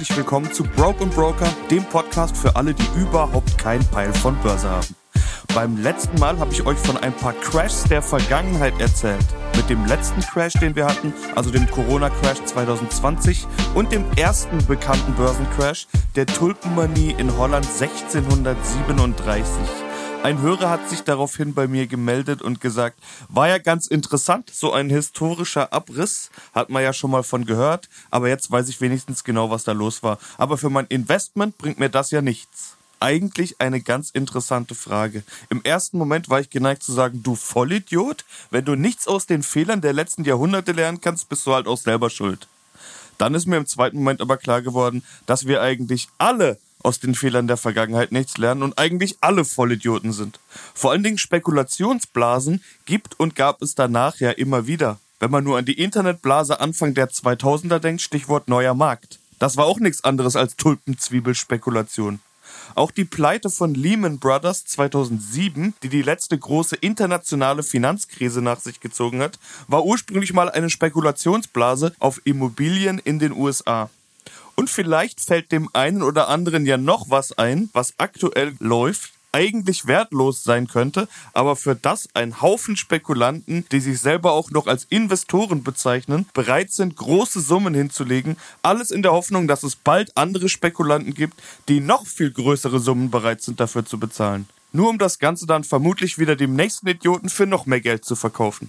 herzlich willkommen zu Broke und Broker, dem Podcast für alle, die überhaupt keinen Peil von Börse haben. Beim letzten Mal habe ich euch von ein paar Crashs der Vergangenheit erzählt. Mit dem letzten Crash, den wir hatten, also dem Corona-Crash 2020 und dem ersten bekannten Börsencrash, der Tulpenmanie in Holland 1637. Ein Hörer hat sich daraufhin bei mir gemeldet und gesagt, war ja ganz interessant, so ein historischer Abriss, hat man ja schon mal von gehört, aber jetzt weiß ich wenigstens genau, was da los war. Aber für mein Investment bringt mir das ja nichts. Eigentlich eine ganz interessante Frage. Im ersten Moment war ich geneigt zu sagen, du Vollidiot, wenn du nichts aus den Fehlern der letzten Jahrhunderte lernen kannst, bist du halt auch selber schuld. Dann ist mir im zweiten Moment aber klar geworden, dass wir eigentlich alle aus den Fehlern der Vergangenheit nichts lernen und eigentlich alle Vollidioten sind. Vor allen Dingen Spekulationsblasen gibt und gab es danach ja immer wieder. Wenn man nur an die Internetblase Anfang der 2000er denkt, Stichwort neuer Markt. Das war auch nichts anderes als Tulpenzwiebelspekulation. Auch die Pleite von Lehman Brothers 2007, die die letzte große internationale Finanzkrise nach sich gezogen hat, war ursprünglich mal eine Spekulationsblase auf Immobilien in den USA. Und vielleicht fällt dem einen oder anderen ja noch was ein, was aktuell läuft, eigentlich wertlos sein könnte, aber für das ein Haufen Spekulanten, die sich selber auch noch als Investoren bezeichnen, bereit sind, große Summen hinzulegen, alles in der Hoffnung, dass es bald andere Spekulanten gibt, die noch viel größere Summen bereit sind dafür zu bezahlen. Nur um das Ganze dann vermutlich wieder dem nächsten Idioten für noch mehr Geld zu verkaufen.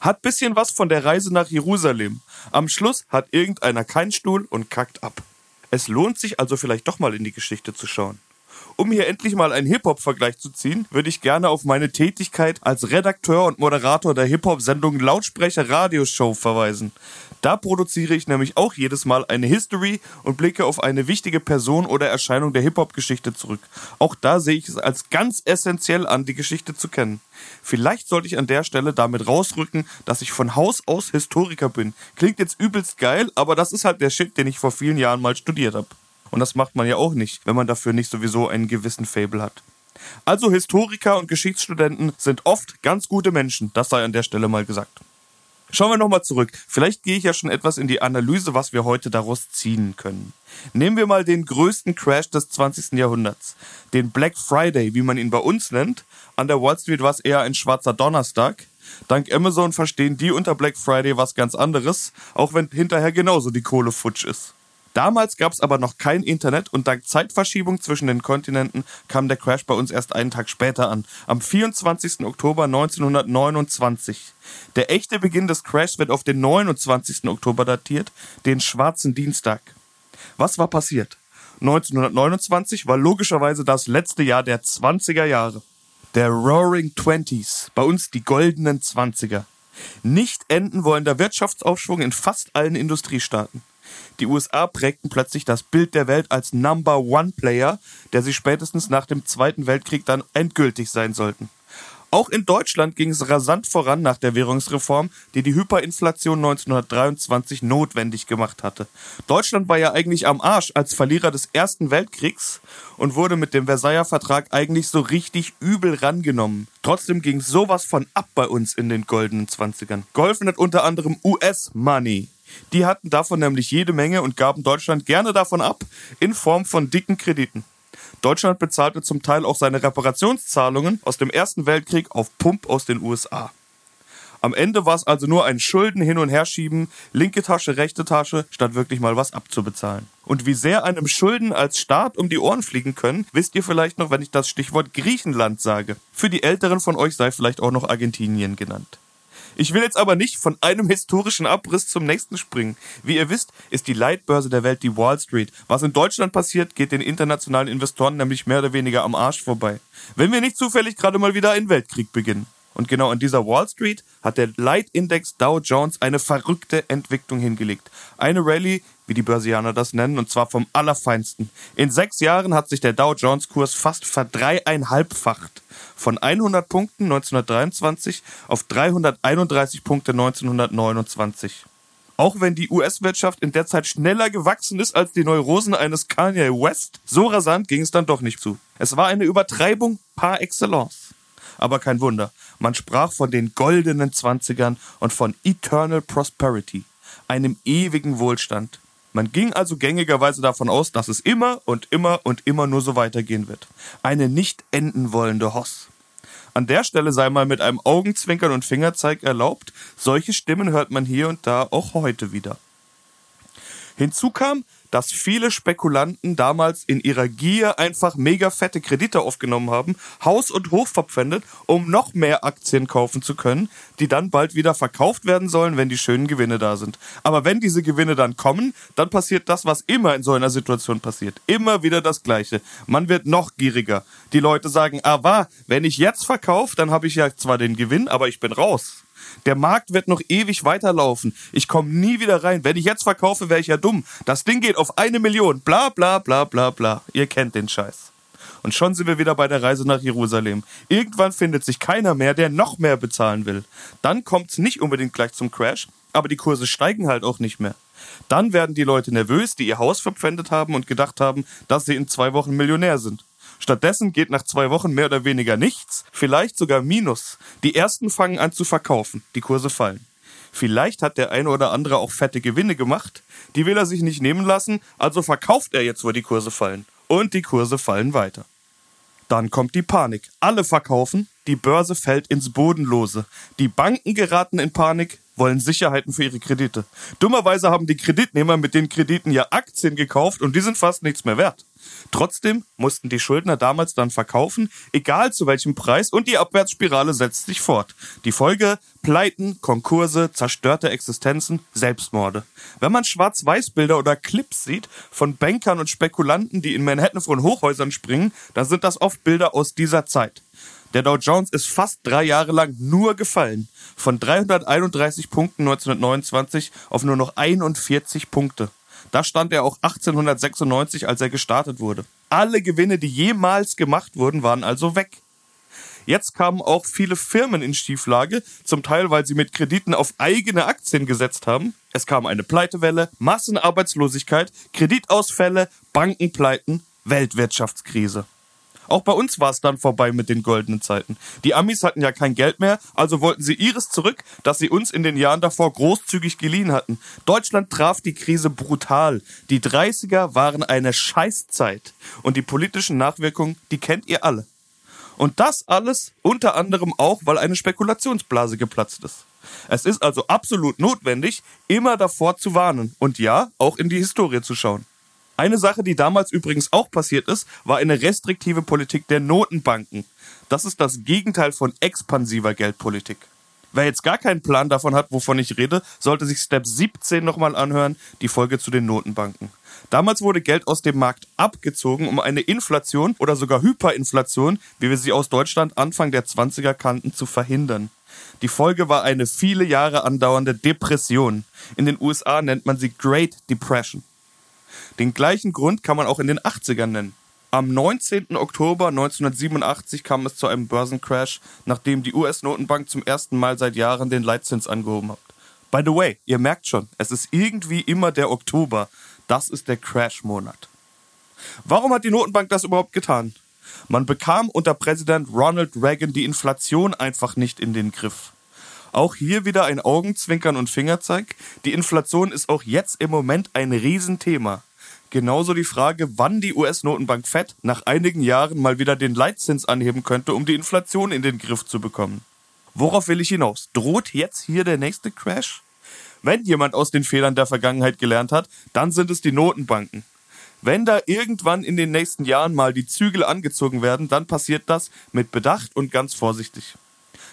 Hat bisschen was von der Reise nach Jerusalem. Am Schluss hat irgendeiner keinen Stuhl und kackt ab. Es lohnt sich also vielleicht doch mal in die Geschichte zu schauen. Um hier endlich mal einen Hip-Hop-Vergleich zu ziehen, würde ich gerne auf meine Tätigkeit als Redakteur und Moderator der Hip-Hop-Sendung Lautsprecher Radioshow verweisen. Da produziere ich nämlich auch jedes Mal eine History und blicke auf eine wichtige Person oder Erscheinung der Hip-Hop-Geschichte zurück. Auch da sehe ich es als ganz essentiell an, die Geschichte zu kennen. Vielleicht sollte ich an der Stelle damit rausrücken, dass ich von Haus aus Historiker bin. Klingt jetzt übelst geil, aber das ist halt der Shit, den ich vor vielen Jahren mal studiert habe. Und das macht man ja auch nicht, wenn man dafür nicht sowieso einen gewissen Fable hat. Also Historiker und Geschichtsstudenten sind oft ganz gute Menschen, das sei an der Stelle mal gesagt. Schauen wir nochmal zurück. Vielleicht gehe ich ja schon etwas in die Analyse, was wir heute daraus ziehen können. Nehmen wir mal den größten Crash des 20. Jahrhunderts. Den Black Friday, wie man ihn bei uns nennt. An der Wall Street war es eher ein schwarzer Donnerstag. Dank Amazon verstehen die unter Black Friday was ganz anderes, auch wenn hinterher genauso die Kohle futsch ist. Damals gab es aber noch kein Internet und dank Zeitverschiebung zwischen den Kontinenten kam der Crash bei uns erst einen Tag später an, am 24. Oktober 1929. Der echte Beginn des Crashs wird auf den 29. Oktober datiert, den schwarzen Dienstag. Was war passiert? 1929 war logischerweise das letzte Jahr der 20er Jahre. Der Roaring Twenties, bei uns die goldenen Zwanziger. Nicht enden wollender Wirtschaftsaufschwung in fast allen Industriestaaten. Die USA prägten plötzlich das Bild der Welt als Number One Player, der sie spätestens nach dem Zweiten Weltkrieg dann endgültig sein sollten. Auch in Deutschland ging es rasant voran nach der Währungsreform, die die Hyperinflation 1923 notwendig gemacht hatte. Deutschland war ja eigentlich am Arsch als Verlierer des Ersten Weltkriegs und wurde mit dem Versailler Vertrag eigentlich so richtig übel rangenommen. Trotzdem ging sowas von ab bei uns in den goldenen Zwanzigern. Geholfen hat unter anderem US-Money. Die hatten davon nämlich jede Menge und gaben Deutschland gerne davon ab in Form von dicken Krediten. Deutschland bezahlte zum Teil auch seine Reparationszahlungen aus dem Ersten Weltkrieg auf Pump aus den USA. Am Ende war es also nur ein Schulden hin und her schieben, linke Tasche, rechte Tasche, statt wirklich mal was abzubezahlen. Und wie sehr einem Schulden als Staat um die Ohren fliegen können, wisst ihr vielleicht noch, wenn ich das Stichwort Griechenland sage. Für die Älteren von euch sei vielleicht auch noch Argentinien genannt. Ich will jetzt aber nicht von einem historischen Abriss zum nächsten springen. Wie ihr wisst, ist die Leitbörse der Welt die Wall Street. Was in Deutschland passiert, geht den internationalen Investoren nämlich mehr oder weniger am Arsch vorbei. Wenn wir nicht zufällig gerade mal wieder einen Weltkrieg beginnen. Und genau an dieser Wall Street hat der Leitindex Dow Jones eine verrückte Entwicklung hingelegt. Eine Rallye, wie die Börsianer das nennen, und zwar vom Allerfeinsten. In sechs Jahren hat sich der Dow Jones Kurs fast verdreieinhalbfacht. Von 100 Punkten 1923 auf 331 Punkte 1929. Auch wenn die US-Wirtschaft in der Zeit schneller gewachsen ist als die Neurosen eines Kanye West, so rasant ging es dann doch nicht zu. Es war eine Übertreibung par excellence. Aber kein Wunder, man sprach von den goldenen Zwanzigern und von Eternal Prosperity, einem ewigen Wohlstand. Man ging also gängigerweise davon aus, dass es immer und immer und immer nur so weitergehen wird. Eine nicht enden wollende Hoss. An der Stelle sei mal mit einem Augenzwinkern und Fingerzeig erlaubt, solche Stimmen hört man hier und da auch heute wieder. Hinzu kam, dass viele Spekulanten damals in ihrer Gier einfach mega fette Kredite aufgenommen haben, Haus und Hof verpfändet, um noch mehr Aktien kaufen zu können, die dann bald wieder verkauft werden sollen, wenn die schönen Gewinne da sind. Aber wenn diese Gewinne dann kommen, dann passiert das, was immer in so einer Situation passiert. Immer wieder das Gleiche. Man wird noch gieriger. Die Leute sagen, aber wenn ich jetzt verkaufe, dann habe ich ja zwar den Gewinn, aber ich bin raus. Der Markt wird noch ewig weiterlaufen. Ich komme nie wieder rein. Wenn ich jetzt verkaufe, wäre ich ja dumm. Das Ding geht auf eine Million. Bla bla bla bla bla. Ihr kennt den Scheiß. Und schon sind wir wieder bei der Reise nach Jerusalem. Irgendwann findet sich keiner mehr, der noch mehr bezahlen will. Dann kommt es nicht unbedingt gleich zum Crash, aber die Kurse steigen halt auch nicht mehr. Dann werden die Leute nervös, die ihr Haus verpfändet haben und gedacht haben, dass sie in zwei Wochen Millionär sind. Stattdessen geht nach zwei Wochen mehr oder weniger nichts, vielleicht sogar Minus. Die ersten fangen an zu verkaufen, die Kurse fallen. Vielleicht hat der eine oder andere auch fette Gewinne gemacht, die will er sich nicht nehmen lassen, also verkauft er jetzt, wo die Kurse fallen. Und die Kurse fallen weiter. Dann kommt die Panik. Alle verkaufen, die Börse fällt ins Bodenlose. Die Banken geraten in Panik, wollen Sicherheiten für ihre Kredite. Dummerweise haben die Kreditnehmer mit den Krediten ja Aktien gekauft und die sind fast nichts mehr wert. Trotzdem mussten die Schuldner damals dann verkaufen, egal zu welchem Preis, und die Abwärtsspirale setzt sich fort. Die Folge Pleiten, Konkurse, zerstörte Existenzen, Selbstmorde. Wenn man Schwarz-Weiß-Bilder oder Clips sieht von Bankern und Spekulanten, die in Manhattan von Hochhäusern springen, dann sind das oft Bilder aus dieser Zeit. Der Dow Jones ist fast drei Jahre lang nur gefallen. Von 331 Punkten 1929 auf nur noch 41 Punkte. Da stand er auch 1896, als er gestartet wurde. Alle Gewinne, die jemals gemacht wurden, waren also weg. Jetzt kamen auch viele Firmen in Schieflage, zum Teil weil sie mit Krediten auf eigene Aktien gesetzt haben. Es kam eine Pleitewelle, Massenarbeitslosigkeit, Kreditausfälle, Bankenpleiten, Weltwirtschaftskrise. Auch bei uns war es dann vorbei mit den goldenen Zeiten. Die Amis hatten ja kein Geld mehr, also wollten sie ihres zurück, das sie uns in den Jahren davor großzügig geliehen hatten. Deutschland traf die Krise brutal. Die 30er waren eine Scheißzeit. Und die politischen Nachwirkungen, die kennt ihr alle. Und das alles unter anderem auch, weil eine Spekulationsblase geplatzt ist. Es ist also absolut notwendig, immer davor zu warnen und ja, auch in die Historie zu schauen. Eine Sache, die damals übrigens auch passiert ist, war eine restriktive Politik der Notenbanken. Das ist das Gegenteil von expansiver Geldpolitik. Wer jetzt gar keinen Plan davon hat, wovon ich rede, sollte sich Step 17 nochmal anhören, die Folge zu den Notenbanken. Damals wurde Geld aus dem Markt abgezogen, um eine Inflation oder sogar Hyperinflation, wie wir sie aus Deutschland Anfang der 20er kannten, zu verhindern. Die Folge war eine viele Jahre andauernde Depression. In den USA nennt man sie Great Depression. Den gleichen Grund kann man auch in den 80ern nennen. Am 19. Oktober 1987 kam es zu einem Börsencrash, nachdem die US-Notenbank zum ersten Mal seit Jahren den Leitzins angehoben hat. By the way, ihr merkt schon, es ist irgendwie immer der Oktober. Das ist der Crash-Monat. Warum hat die Notenbank das überhaupt getan? Man bekam unter Präsident Ronald Reagan die Inflation einfach nicht in den Griff. Auch hier wieder ein Augenzwinkern und Fingerzeig. Die Inflation ist auch jetzt im Moment ein Riesenthema. Genauso die Frage, wann die US-Notenbank Fed nach einigen Jahren mal wieder den Leitzins anheben könnte, um die Inflation in den Griff zu bekommen. Worauf will ich hinaus? Droht jetzt hier der nächste Crash? Wenn jemand aus den Fehlern der Vergangenheit gelernt hat, dann sind es die Notenbanken. Wenn da irgendwann in den nächsten Jahren mal die Zügel angezogen werden, dann passiert das mit Bedacht und ganz vorsichtig.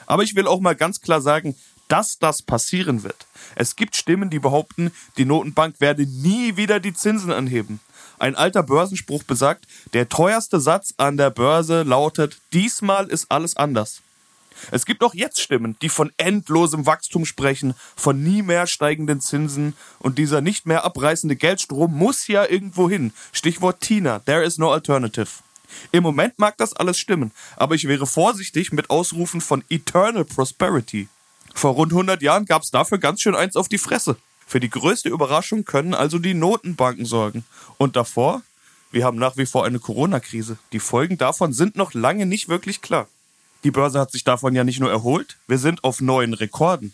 Aber ich will auch mal ganz klar sagen, dass das passieren wird. Es gibt Stimmen, die behaupten, die Notenbank werde nie wieder die Zinsen anheben. Ein alter Börsenspruch besagt, der teuerste Satz an der Börse lautet, diesmal ist alles anders. Es gibt auch jetzt Stimmen, die von endlosem Wachstum sprechen, von nie mehr steigenden Zinsen und dieser nicht mehr abreißende Geldstrom muss ja irgendwo hin. Stichwort Tina, there is no alternative. Im Moment mag das alles stimmen, aber ich wäre vorsichtig mit Ausrufen von Eternal Prosperity. Vor rund 100 Jahren gab es dafür ganz schön eins auf die Fresse. Für die größte Überraschung können also die Notenbanken sorgen. Und davor? Wir haben nach wie vor eine Corona-Krise. Die Folgen davon sind noch lange nicht wirklich klar. Die Börse hat sich davon ja nicht nur erholt, wir sind auf neuen Rekorden.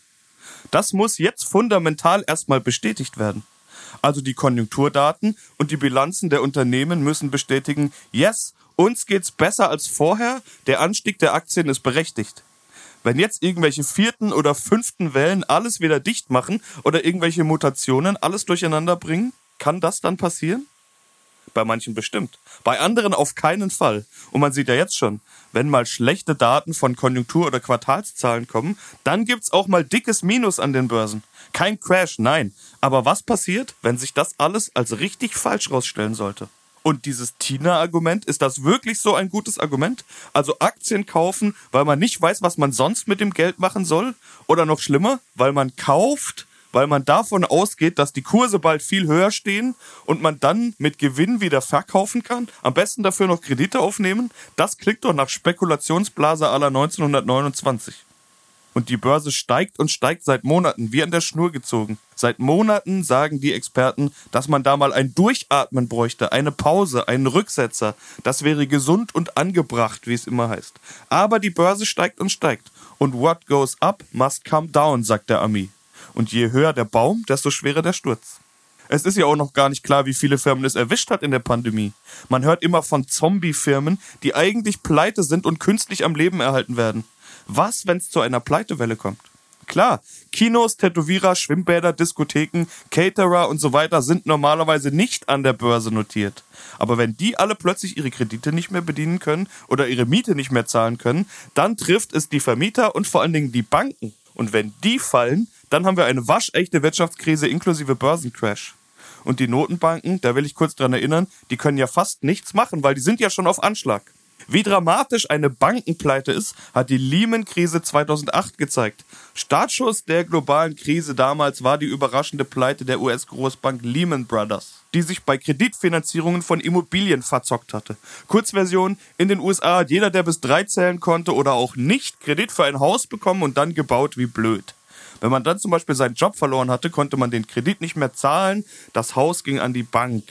Das muss jetzt fundamental erstmal bestätigt werden. Also die Konjunkturdaten und die Bilanzen der Unternehmen müssen bestätigen, yes, uns geht's besser als vorher, der Anstieg der Aktien ist berechtigt. Wenn jetzt irgendwelche vierten oder fünften Wellen alles wieder dicht machen oder irgendwelche Mutationen alles durcheinander bringen, kann das dann passieren? Bei manchen bestimmt. Bei anderen auf keinen Fall. Und man sieht ja jetzt schon, wenn mal schlechte Daten von Konjunktur- oder Quartalszahlen kommen, dann gibt's auch mal dickes Minus an den Börsen. Kein Crash, nein. Aber was passiert, wenn sich das alles als richtig falsch rausstellen sollte? Und dieses Tina-Argument, ist das wirklich so ein gutes Argument? Also Aktien kaufen, weil man nicht weiß, was man sonst mit dem Geld machen soll? Oder noch schlimmer, weil man kauft, weil man davon ausgeht, dass die Kurse bald viel höher stehen und man dann mit Gewinn wieder verkaufen kann? Am besten dafür noch Kredite aufnehmen? Das klingt doch nach Spekulationsblase aller 1929. Und die Börse steigt und steigt seit Monaten, wie an der Schnur gezogen. Seit Monaten sagen die Experten, dass man da mal ein Durchatmen bräuchte, eine Pause, einen Rücksetzer. Das wäre gesund und angebracht, wie es immer heißt. Aber die Börse steigt und steigt. Und what goes up must come down, sagt der Ami. Und je höher der Baum, desto schwerer der Sturz. Es ist ja auch noch gar nicht klar, wie viele Firmen es erwischt hat in der Pandemie. Man hört immer von Zombie-Firmen, die eigentlich pleite sind und künstlich am Leben erhalten werden. Was, wenn es zu einer Pleitewelle kommt? Klar, Kinos, Tätowierer, Schwimmbäder, Diskotheken, Caterer und so weiter sind normalerweise nicht an der Börse notiert. Aber wenn die alle plötzlich ihre Kredite nicht mehr bedienen können oder ihre Miete nicht mehr zahlen können, dann trifft es die Vermieter und vor allen Dingen die Banken. Und wenn die fallen, dann haben wir eine waschechte Wirtschaftskrise inklusive Börsencrash. Und die Notenbanken, da will ich kurz dran erinnern, die können ja fast nichts machen, weil die sind ja schon auf Anschlag. Wie dramatisch eine Bankenpleite ist, hat die Lehman-Krise 2008 gezeigt. Startschuss der globalen Krise damals war die überraschende Pleite der US-Großbank Lehman Brothers, die sich bei Kreditfinanzierungen von Immobilien verzockt hatte. Kurzversion, in den USA hat jeder, der bis drei zählen konnte oder auch nicht, Kredit für ein Haus bekommen und dann gebaut wie blöd. Wenn man dann zum Beispiel seinen Job verloren hatte, konnte man den Kredit nicht mehr zahlen, das Haus ging an die Bank.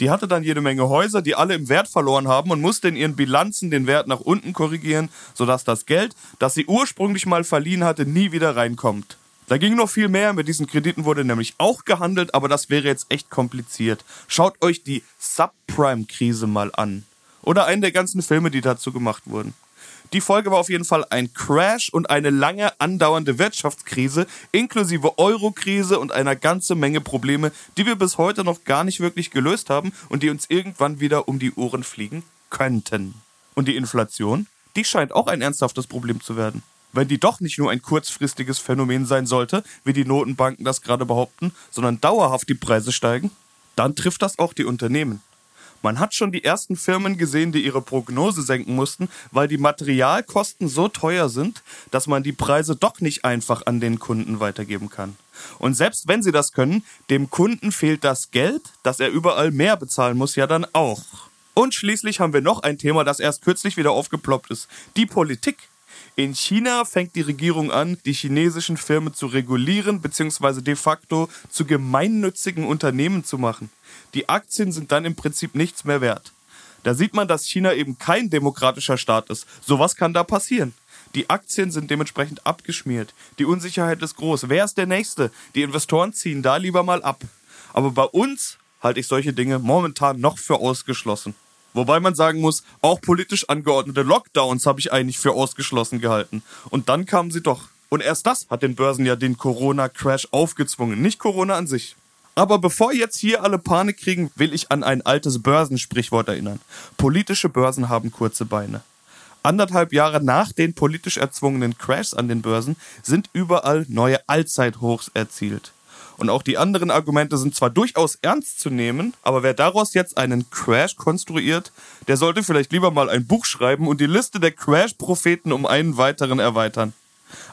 Die hatte dann jede Menge Häuser, die alle im Wert verloren haben und musste in ihren Bilanzen den Wert nach unten korrigieren, sodass das Geld, das sie ursprünglich mal verliehen hatte, nie wieder reinkommt. Da ging noch viel mehr, mit diesen Krediten wurde nämlich auch gehandelt, aber das wäre jetzt echt kompliziert. Schaut euch die Subprime-Krise mal an. Oder einen der ganzen Filme, die dazu gemacht wurden. Die Folge war auf jeden Fall ein Crash und eine lange andauernde Wirtschaftskrise, inklusive Eurokrise und einer ganze Menge Probleme, die wir bis heute noch gar nicht wirklich gelöst haben und die uns irgendwann wieder um die Ohren fliegen könnten. Und die Inflation, die scheint auch ein ernsthaftes Problem zu werden. Wenn die doch nicht nur ein kurzfristiges Phänomen sein sollte, wie die Notenbanken das gerade behaupten, sondern dauerhaft die Preise steigen, dann trifft das auch die Unternehmen. Man hat schon die ersten Firmen gesehen, die ihre Prognose senken mussten, weil die Materialkosten so teuer sind, dass man die Preise doch nicht einfach an den Kunden weitergeben kann. Und selbst wenn sie das können, dem Kunden fehlt das Geld, dass er überall mehr bezahlen muss, ja dann auch. Und schließlich haben wir noch ein Thema, das erst kürzlich wieder aufgeploppt ist. Die Politik. In China fängt die Regierung an, die chinesischen Firmen zu regulieren bzw. de facto zu gemeinnützigen Unternehmen zu machen. Die Aktien sind dann im Prinzip nichts mehr wert. Da sieht man, dass China eben kein demokratischer Staat ist. Sowas kann da passieren. Die Aktien sind dementsprechend abgeschmiert. Die Unsicherheit ist groß. Wer ist der Nächste? Die Investoren ziehen da lieber mal ab. Aber bei uns halte ich solche Dinge momentan noch für ausgeschlossen. Wobei man sagen muss, auch politisch angeordnete Lockdowns habe ich eigentlich für ausgeschlossen gehalten. Und dann kamen sie doch. Und erst das hat den Börsen ja den Corona-Crash aufgezwungen, nicht Corona an sich. Aber bevor jetzt hier alle Panik kriegen, will ich an ein altes Börsensprichwort erinnern. Politische Börsen haben kurze Beine. Anderthalb Jahre nach den politisch erzwungenen Crashs an den Börsen sind überall neue Allzeithochs erzielt. Und auch die anderen Argumente sind zwar durchaus ernst zu nehmen, aber wer daraus jetzt einen Crash konstruiert, der sollte vielleicht lieber mal ein Buch schreiben und die Liste der Crash-Propheten um einen weiteren erweitern.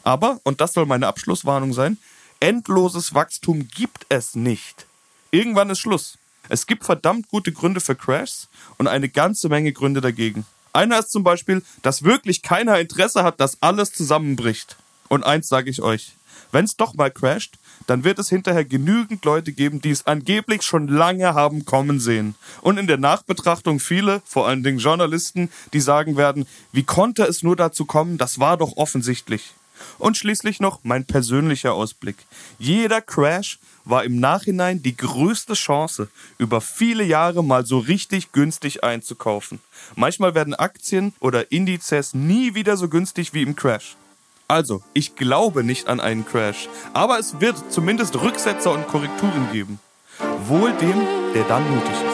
Aber, und das soll meine Abschlusswarnung sein, endloses Wachstum gibt es nicht. Irgendwann ist Schluss. Es gibt verdammt gute Gründe für Crashs und eine ganze Menge Gründe dagegen. Einer ist zum Beispiel, dass wirklich keiner Interesse hat, dass alles zusammenbricht. Und eins sage ich euch, wenn es doch mal crasht, dann wird es hinterher genügend Leute geben, die es angeblich schon lange haben kommen sehen. Und in der Nachbetrachtung viele, vor allen Dingen Journalisten, die sagen werden, wie konnte es nur dazu kommen, das war doch offensichtlich. Und schließlich noch mein persönlicher Ausblick. Jeder Crash war im Nachhinein die größte Chance, über viele Jahre mal so richtig günstig einzukaufen. Manchmal werden Aktien oder Indizes nie wieder so günstig wie im Crash. Also, ich glaube nicht an einen Crash, aber es wird zumindest Rücksetzer und Korrekturen geben. Wohl dem, der dann mutig ist.